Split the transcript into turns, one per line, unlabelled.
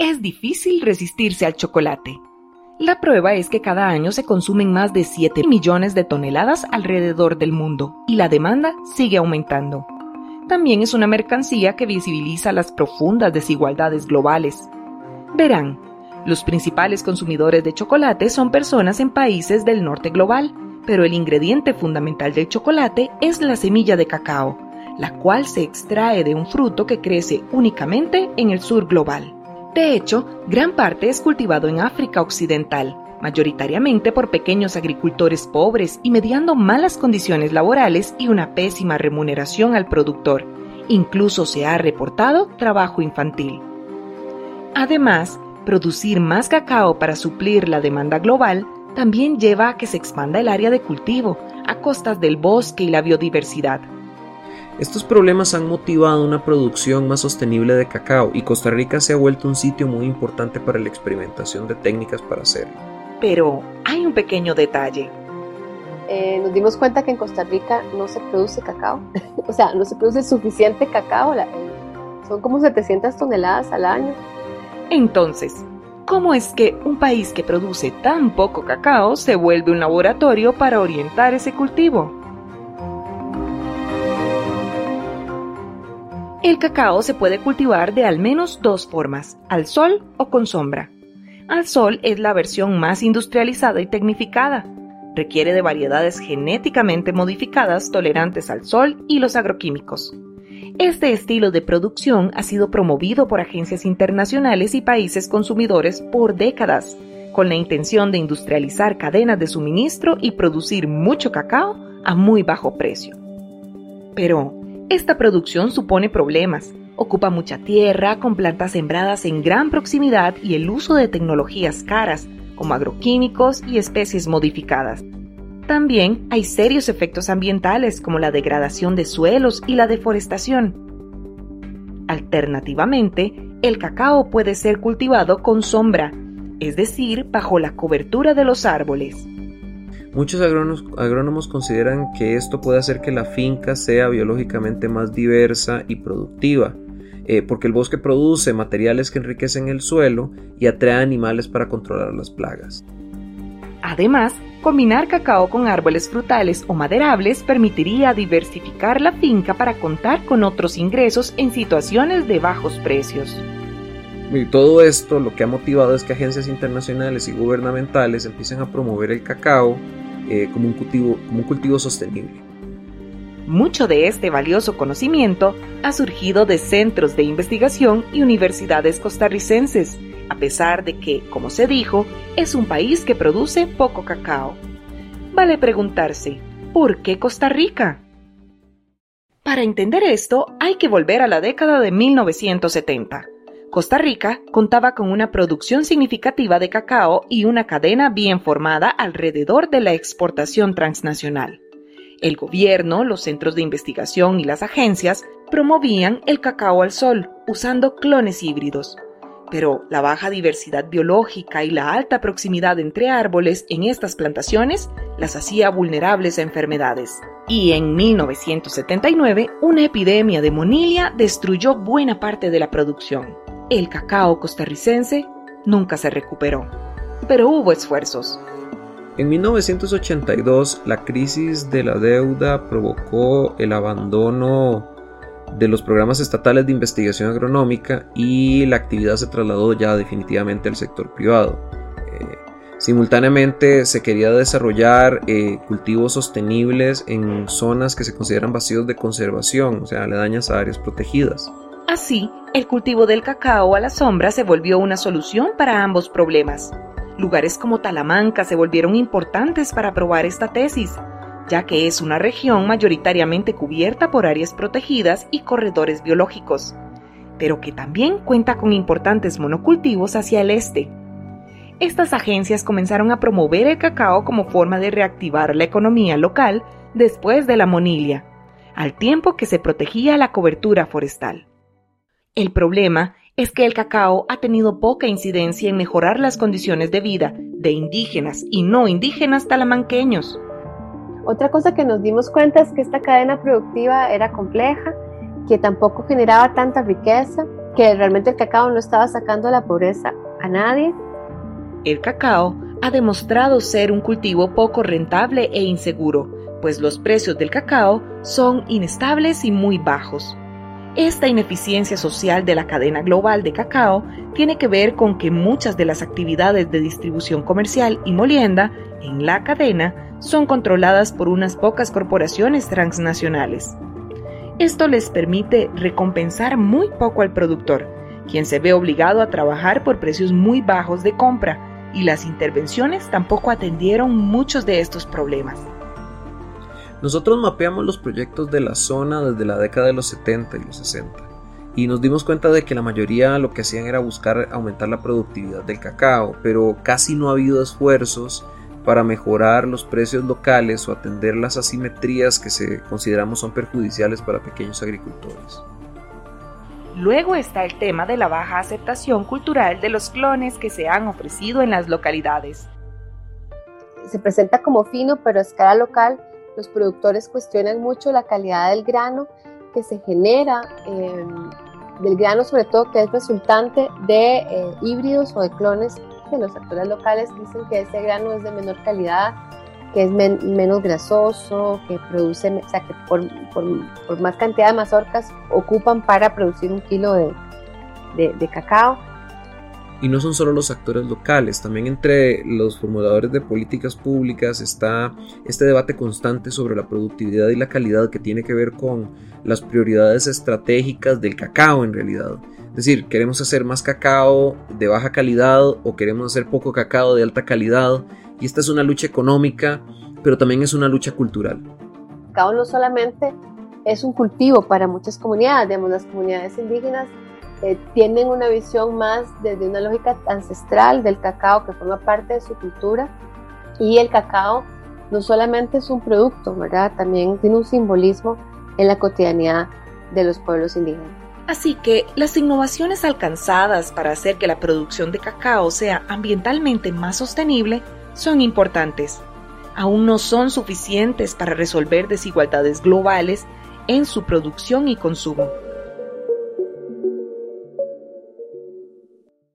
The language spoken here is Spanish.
Es difícil resistirse al chocolate. La prueba es que cada año se consumen más de 7 millones de toneladas alrededor del mundo y la demanda sigue aumentando. También es una mercancía que visibiliza las profundas desigualdades globales. Verán, los principales consumidores de chocolate son personas en países del norte global, pero el ingrediente fundamental del chocolate es la semilla de cacao, la cual se extrae de un fruto que crece únicamente en el sur global. De hecho, gran parte es cultivado en África Occidental, mayoritariamente por pequeños agricultores pobres y mediando malas condiciones laborales y una pésima remuneración al productor. Incluso se ha reportado trabajo infantil. Además, producir más cacao para suplir la demanda global también lleva a que se expanda el área de cultivo a costas del bosque y la biodiversidad.
Estos problemas han motivado una producción más sostenible de cacao y Costa Rica se ha vuelto un sitio muy importante para la experimentación de técnicas para hacerlo.
Pero hay un pequeño detalle.
Eh, nos dimos cuenta que en Costa Rica no se produce cacao, o sea, no se produce suficiente cacao, son como 700 toneladas al año.
Entonces, ¿cómo es que un país que produce tan poco cacao se vuelve un laboratorio para orientar ese cultivo? El cacao se puede cultivar de al menos dos formas, al sol o con sombra. Al sol es la versión más industrializada y tecnificada. Requiere de variedades genéticamente modificadas tolerantes al sol y los agroquímicos. Este estilo de producción ha sido promovido por agencias internacionales y países consumidores por décadas, con la intención de industrializar cadenas de suministro y producir mucho cacao a muy bajo precio. Pero, esta producción supone problemas. Ocupa mucha tierra, con plantas sembradas en gran proximidad y el uso de tecnologías caras, como agroquímicos y especies modificadas. También hay serios efectos ambientales como la degradación de suelos y la deforestación. Alternativamente, el cacao puede ser cultivado con sombra, es decir, bajo la cobertura de los árboles.
Muchos agrónomos, consideran que esto puede hacer que la finca sea biológicamente más diversa y productiva, eh, porque el bosque produce materiales que enriquecen el suelo y atrae animales para controlar las plagas.
Además, combinar cacao con árboles frutales o maderables permitiría diversificar la finca para contar con otros ingresos en situaciones de bajos precios.
Y todo esto lo que ha motivado es que agencias internacionales y gubernamentales empiecen a promover el cacao eh, como, un cultivo, como un cultivo sostenible.
Mucho de este valioso conocimiento ha surgido de centros de investigación y universidades costarricenses, a pesar de que, como se dijo, es un país que produce poco cacao. Vale preguntarse, ¿por qué Costa Rica? Para entender esto, hay que volver a la década de 1970 Costa Rica contaba con una producción significativa de cacao y una cadena bien formada alrededor de la exportación transnacional. El gobierno, los centros de investigación y las agencias promovían el cacao al sol usando clones híbridos. Pero la baja diversidad biológica y la alta proximidad entre árboles en estas plantaciones las hacía vulnerables a enfermedades. Y en 1979, una epidemia de monilia destruyó buena parte de la producción el cacao costarricense nunca se recuperó, pero hubo esfuerzos.
En 1982, la crisis de la deuda provocó el abandono de los programas estatales de investigación agronómica y la actividad se trasladó ya definitivamente al sector privado. Eh, simultáneamente se quería desarrollar eh, cultivos sostenibles en zonas que se consideran vacíos de conservación, o sea, aledañas a áreas protegidas.
Así, el cultivo del cacao a la sombra se volvió una solución para ambos problemas. Lugares como Talamanca se volvieron importantes para probar esta tesis, ya que es una región mayoritariamente cubierta por áreas protegidas y corredores biológicos, pero que también cuenta con importantes monocultivos hacia el este. Estas agencias comenzaron a promover el cacao como forma de reactivar la economía local después de la monilia, al tiempo que se protegía la cobertura forestal. El problema es que el cacao ha tenido poca incidencia en mejorar las condiciones de vida de indígenas y no indígenas talamanqueños.
Otra cosa que nos dimos cuenta es que esta cadena productiva era compleja, que tampoco generaba tanta riqueza, que realmente el cacao no estaba sacando la pobreza a nadie.
El cacao ha demostrado ser un cultivo poco rentable e inseguro, pues los precios del cacao son inestables y muy bajos. Esta ineficiencia social de la cadena global de cacao tiene que ver con que muchas de las actividades de distribución comercial y molienda en la cadena son controladas por unas pocas corporaciones transnacionales. Esto les permite recompensar muy poco al productor, quien se ve obligado a trabajar por precios muy bajos de compra, y las intervenciones tampoco atendieron muchos de estos problemas.
Nosotros mapeamos los proyectos de la zona desde la década de los 70 y los 60 y nos dimos cuenta de que la mayoría lo que hacían era buscar aumentar la productividad del cacao, pero casi no ha habido esfuerzos para mejorar los precios locales o atender las asimetrías que se consideramos son perjudiciales para pequeños agricultores.
Luego está el tema de la baja aceptación cultural de los clones que se han ofrecido en las localidades.
Se presenta como fino, pero a escala local los productores cuestionan mucho la calidad del grano que se genera, em, del grano sobre todo que es resultante de eh, híbridos o de clones que los actores locales dicen que ese grano es de menor calidad, que es menos grasoso, que produce, o sea, que por, por, más cantidad de mazorcas ocupan para producir un kilo de, de cacao.
Y no son solo los actores locales, también entre los formuladores de políticas públicas está este debate constante sobre la productividad y la calidad que tiene que ver con las prioridades estratégicas del cacao en realidad. Es decir, queremos hacer más cacao de baja calidad o queremos hacer poco cacao de alta calidad. Y esta es una lucha económica, pero también es una lucha cultural.
Cacao no solamente es un cultivo para muchas comunidades, digamos, las comunidades indígenas eh, tienen una visión más desde una lógica ancestral del cacao que forma parte de su cultura y el cacao no solamente es un producto, ¿verdad? También tiene un simbolismo en la cotidianidad de los pueblos indígenas.
Así que las innovaciones alcanzadas para hacer que la producción de cacao sea ambientalmente más sostenible son importantes. Aún no son suficientes para resolver desigualdades globales en su producción y consumo